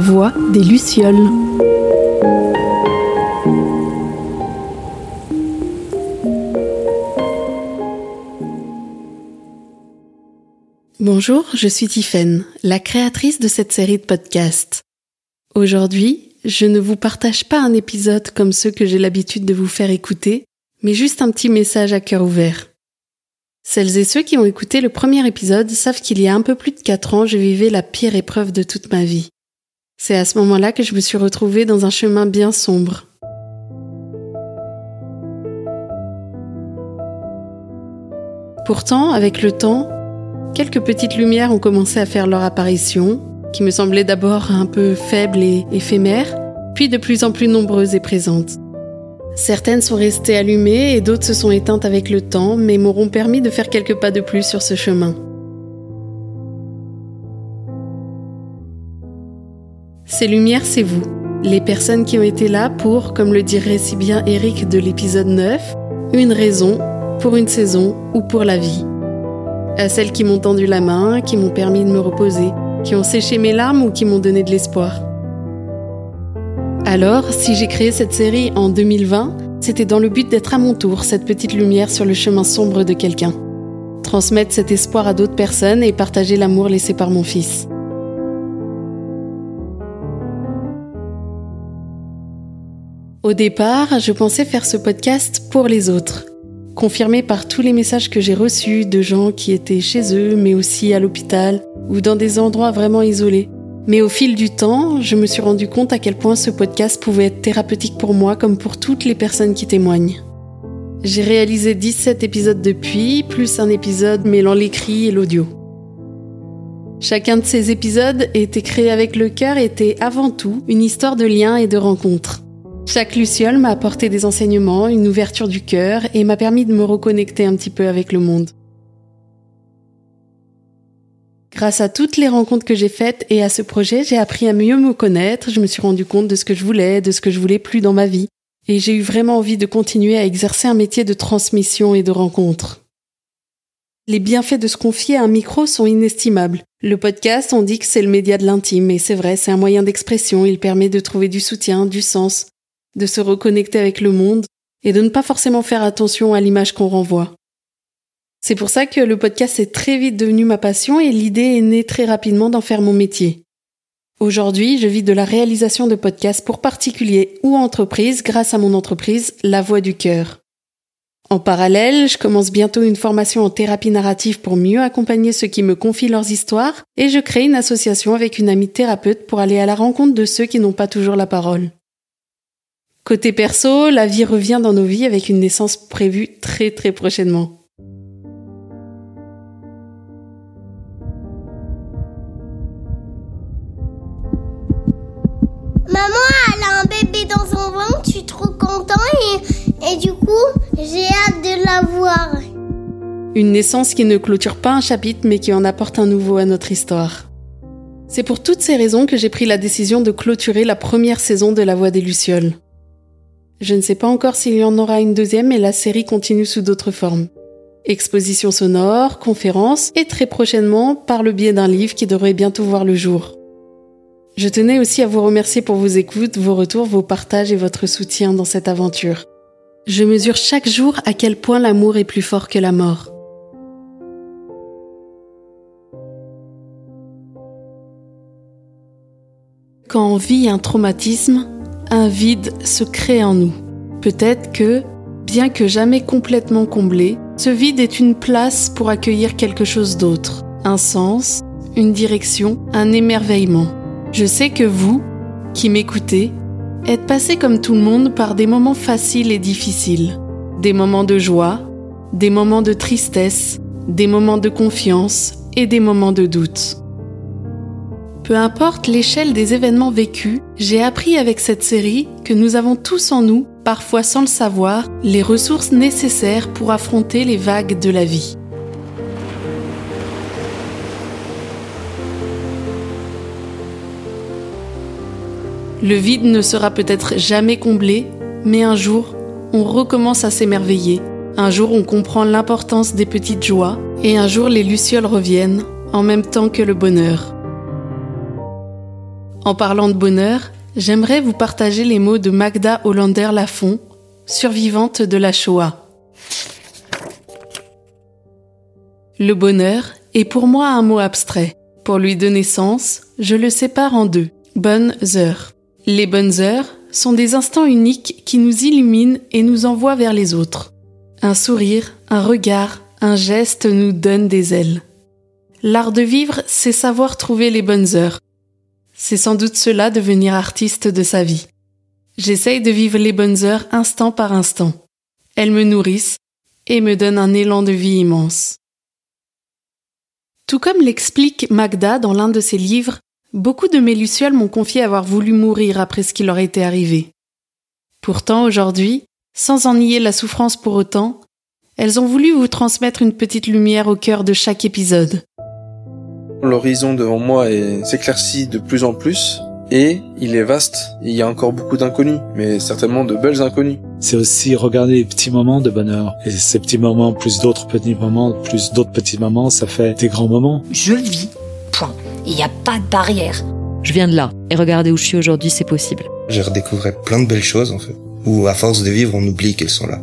Voix des Lucioles. Bonjour, je suis Tiffaine, la créatrice de cette série de podcasts. Aujourd'hui, je ne vous partage pas un épisode comme ceux que j'ai l'habitude de vous faire écouter, mais juste un petit message à cœur ouvert. Celles et ceux qui ont écouté le premier épisode savent qu'il y a un peu plus de quatre ans, je vivais la pire épreuve de toute ma vie. C'est à ce moment-là que je me suis retrouvée dans un chemin bien sombre. Pourtant, avec le temps, quelques petites lumières ont commencé à faire leur apparition, qui me semblaient d'abord un peu faibles et éphémères, puis de plus en plus nombreuses et présentes. Certaines sont restées allumées et d'autres se sont éteintes avec le temps, mais m'auront permis de faire quelques pas de plus sur ce chemin. Ces lumières, c'est vous, les personnes qui ont été là pour, comme le dirait si bien Eric de l'épisode 9, une raison, pour une saison ou pour la vie. À celles qui m'ont tendu la main, qui m'ont permis de me reposer, qui ont séché mes larmes ou qui m'ont donné de l'espoir. Alors, si j'ai créé cette série en 2020, c'était dans le but d'être à mon tour cette petite lumière sur le chemin sombre de quelqu'un. Transmettre cet espoir à d'autres personnes et partager l'amour laissé par mon fils. Au départ, je pensais faire ce podcast pour les autres, confirmé par tous les messages que j'ai reçus de gens qui étaient chez eux, mais aussi à l'hôpital ou dans des endroits vraiment isolés. Mais au fil du temps, je me suis rendu compte à quel point ce podcast pouvait être thérapeutique pour moi comme pour toutes les personnes qui témoignent. J'ai réalisé 17 épisodes depuis, plus un épisode mêlant l'écrit et l'audio. Chacun de ces épisodes était créé avec le cœur et était avant tout une histoire de liens et de rencontres. Chaque luciole m'a apporté des enseignements, une ouverture du cœur et m'a permis de me reconnecter un petit peu avec le monde. Grâce à toutes les rencontres que j'ai faites et à ce projet, j'ai appris à mieux me connaître, je me suis rendu compte de ce que je voulais, de ce que je voulais plus dans ma vie, et j'ai eu vraiment envie de continuer à exercer un métier de transmission et de rencontre. Les bienfaits de se confier à un micro sont inestimables. Le podcast, on dit que c'est le média de l'intime, et c'est vrai, c'est un moyen d'expression, il permet de trouver du soutien, du sens, de se reconnecter avec le monde, et de ne pas forcément faire attention à l'image qu'on renvoie. C'est pour ça que le podcast est très vite devenu ma passion et l'idée est née très rapidement d'en faire mon métier. Aujourd'hui, je vis de la réalisation de podcasts pour particuliers ou entreprises grâce à mon entreprise La Voix du Cœur. En parallèle, je commence bientôt une formation en thérapie narrative pour mieux accompagner ceux qui me confient leurs histoires et je crée une association avec une amie thérapeute pour aller à la rencontre de ceux qui n'ont pas toujours la parole. Côté perso, la vie revient dans nos vies avec une naissance prévue très très prochainement. et du coup, j'ai hâte de la voir. Une naissance qui ne clôture pas un chapitre mais qui en apporte un nouveau à notre histoire. C'est pour toutes ces raisons que j'ai pris la décision de clôturer la première saison de La Voix des Lucioles. Je ne sais pas encore s'il y en aura une deuxième, mais la série continue sous d'autres formes. Exposition sonore, conférences et très prochainement par le biais d'un livre qui devrait bientôt voir le jour. Je tenais aussi à vous remercier pour vos écoutes, vos retours, vos partages et votre soutien dans cette aventure. Je mesure chaque jour à quel point l'amour est plus fort que la mort. Quand on vit un traumatisme, un vide se crée en nous. Peut-être que, bien que jamais complètement comblé, ce vide est une place pour accueillir quelque chose d'autre, un sens, une direction, un émerveillement. Je sais que vous, qui m'écoutez, êtes passé comme tout le monde par des moments faciles et difficiles, des moments de joie, des moments de tristesse, des moments de confiance et des moments de doute. Peu importe l'échelle des événements vécus, j'ai appris avec cette série que nous avons tous en nous, parfois sans le savoir, les ressources nécessaires pour affronter les vagues de la vie. Le vide ne sera peut-être jamais comblé, mais un jour, on recommence à s'émerveiller. Un jour, on comprend l'importance des petites joies, et un jour, les lucioles reviennent, en même temps que le bonheur. En parlant de bonheur, j'aimerais vous partager les mots de Magda Hollander Lafont, survivante de la Shoah. Le bonheur est pour moi un mot abstrait. Pour lui donner sens, je le sépare en deux. Bonnes heures. Les bonnes heures sont des instants uniques qui nous illuminent et nous envoient vers les autres. Un sourire, un regard, un geste nous donne des ailes. L'art de vivre, c'est savoir trouver les bonnes heures. C'est sans doute cela devenir artiste de sa vie. J'essaye de vivre les bonnes heures instant par instant. Elles me nourrissent et me donnent un élan de vie immense. Tout comme l'explique Magda dans l'un de ses livres, beaucoup de mes lucioles m'ont confié avoir voulu mourir après ce qui leur était arrivé. Pourtant, aujourd'hui, sans en nier la souffrance pour autant, elles ont voulu vous transmettre une petite lumière au cœur de chaque épisode. L'horizon devant moi s'éclaircit de plus en plus, et il est vaste, il y a encore beaucoup d'inconnus, mais certainement de belles inconnues. C'est aussi regarder les petits moments de bonheur. Et ces petits moments, plus d'autres petits moments, plus d'autres petits moments, ça fait des grands moments. Je vis, point. Il n'y a pas de barrière. Je viens de là, et regarder où je suis aujourd'hui, c'est possible. J'ai redécouvert plein de belles choses, en fait, où à force de vivre, on oublie qu'elles sont là.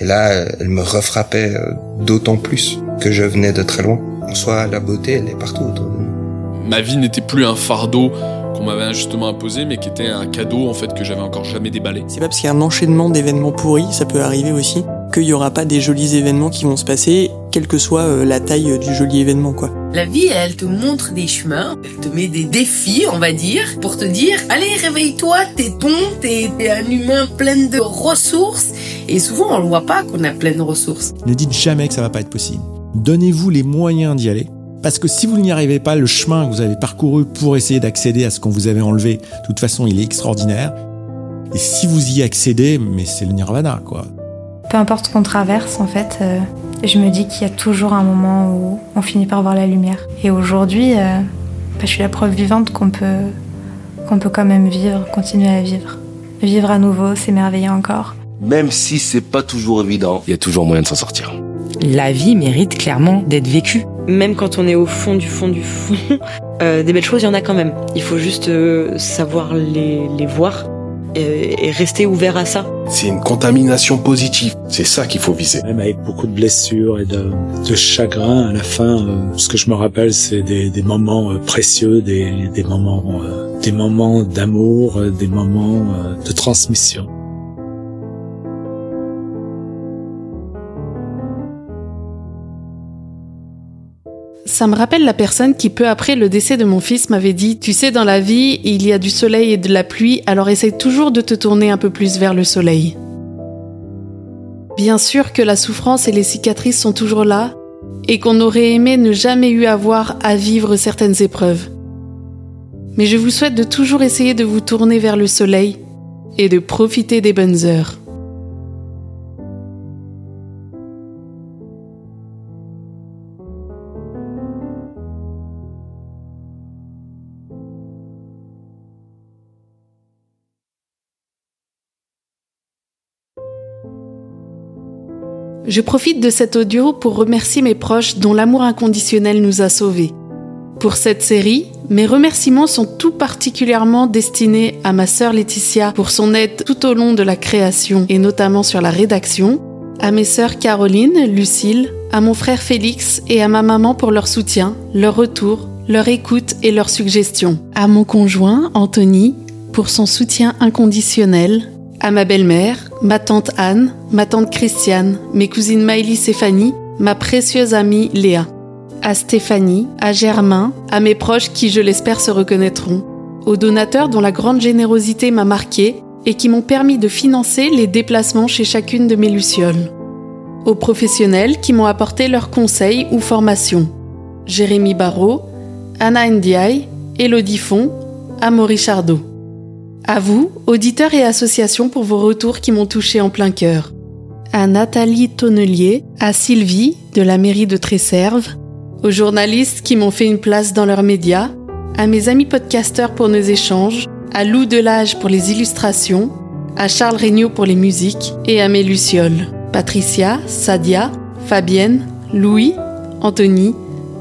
Et là, elles me refrappaient euh, d'autant plus que je venais de très loin. En soi, la beauté, elle est partout autour de nous. Ma vie n'était plus un fardeau qu'on m'avait injustement imposé, mais qui était un cadeau en fait que j'avais encore jamais déballé. C'est pas parce qu'il y a un enchaînement d'événements pourris, ça peut arriver aussi, qu'il y aura pas des jolis événements qui vont se passer, quelle que soit euh, la taille du joli événement, quoi. La vie, elle te montre des chemins, elle te met des défis, on va dire, pour te dire, allez, réveille-toi, t'es bon, t'es un humain plein de ressources, et souvent on ne voit pas qu'on a plein de ressources. Ne dites jamais que ça va pas être possible. Donnez-vous les moyens d'y aller parce que si vous n'y arrivez pas, le chemin que vous avez parcouru pour essayer d'accéder à ce qu'on vous avait enlevé, de toute façon, il est extraordinaire. Et si vous y accédez, mais c'est le nirvana, quoi. Peu importe ce qu'on traverse, en fait, euh, je me dis qu'il y a toujours un moment où on finit par voir la lumière. Et aujourd'hui, euh, bah, je suis la preuve vivante qu'on peut, qu'on peut quand même vivre, continuer à vivre. Vivre à nouveau, s'émerveiller encore. Même si c'est pas toujours évident, il y a toujours moyen de s'en sortir. La vie mérite clairement d'être vécue même quand on est au fond du fond du fond, euh, des belles choses, il y en a quand même. Il faut juste euh, savoir les, les voir et, et, rester ouvert à ça. C'est une contamination positive, c'est ça qu'il faut viser. Même avec beaucoup de blessures et de, de chagrin, à la fin, euh, ce que je me rappelle, c'est des, des, moments euh, précieux, des, des moments, euh, des moments d'amour, des moments de transmission. Ça me rappelle la personne qui, peu après le décès de mon fils, m'avait dit Tu sais, dans la vie, il y a du soleil et de la pluie, alors essaye toujours de te tourner un peu plus vers le soleil. Bien sûr que la souffrance et les cicatrices sont toujours là, et qu'on aurait aimé ne jamais eu avoir à vivre certaines épreuves. Mais je vous souhaite de toujours essayer de vous tourner vers le soleil et de profiter des bonnes heures. Je profite de cet audio pour remercier mes proches dont l'amour inconditionnel nous a sauvés. Pour cette série, mes remerciements sont tout particulièrement destinés à ma sœur Laetitia pour son aide tout au long de la création et notamment sur la rédaction, à mes sœurs Caroline, Lucille, à mon frère Félix et à ma maman pour leur soutien, leur retour, leur écoute et leurs suggestions, à mon conjoint Anthony pour son soutien inconditionnel à ma belle-mère, ma tante Anne, ma tante Christiane, mes cousines Maëlys et ma précieuse amie Léa, à Stéphanie, à Germain, à mes proches qui, je l'espère, se reconnaîtront, aux donateurs dont la grande générosité m'a marqué et qui m'ont permis de financer les déplacements chez chacune de mes lucioles, aux professionnels qui m'ont apporté leurs conseils ou formations, Jérémy Barrault, Anna Ndiaye, Elodie Font, Amaury Chardot. À vous, auditeurs et associations, pour vos retours qui m'ont touché en plein cœur. À Nathalie Tonnelier, à Sylvie de la mairie de Tresserve, aux journalistes qui m'ont fait une place dans leurs médias, à mes amis podcasteurs pour nos échanges, à Lou Delage pour les illustrations, à Charles Regnault pour les musiques. Et à mes lucioles. Patricia, Sadia, Fabienne, Louis, Anthony,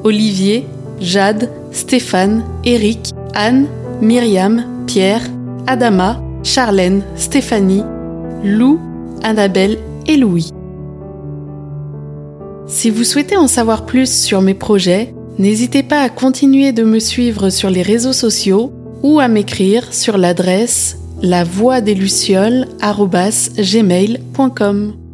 Olivier, Jade, Stéphane, Eric, Anne, Myriam, Pierre, Adama, Charlène, Stéphanie, Lou, Annabelle et Louis. Si vous souhaitez en savoir plus sur mes projets, n'hésitez pas à continuer de me suivre sur les réseaux sociaux ou à m'écrire sur l'adresse la voix des lucioles@gmail.com.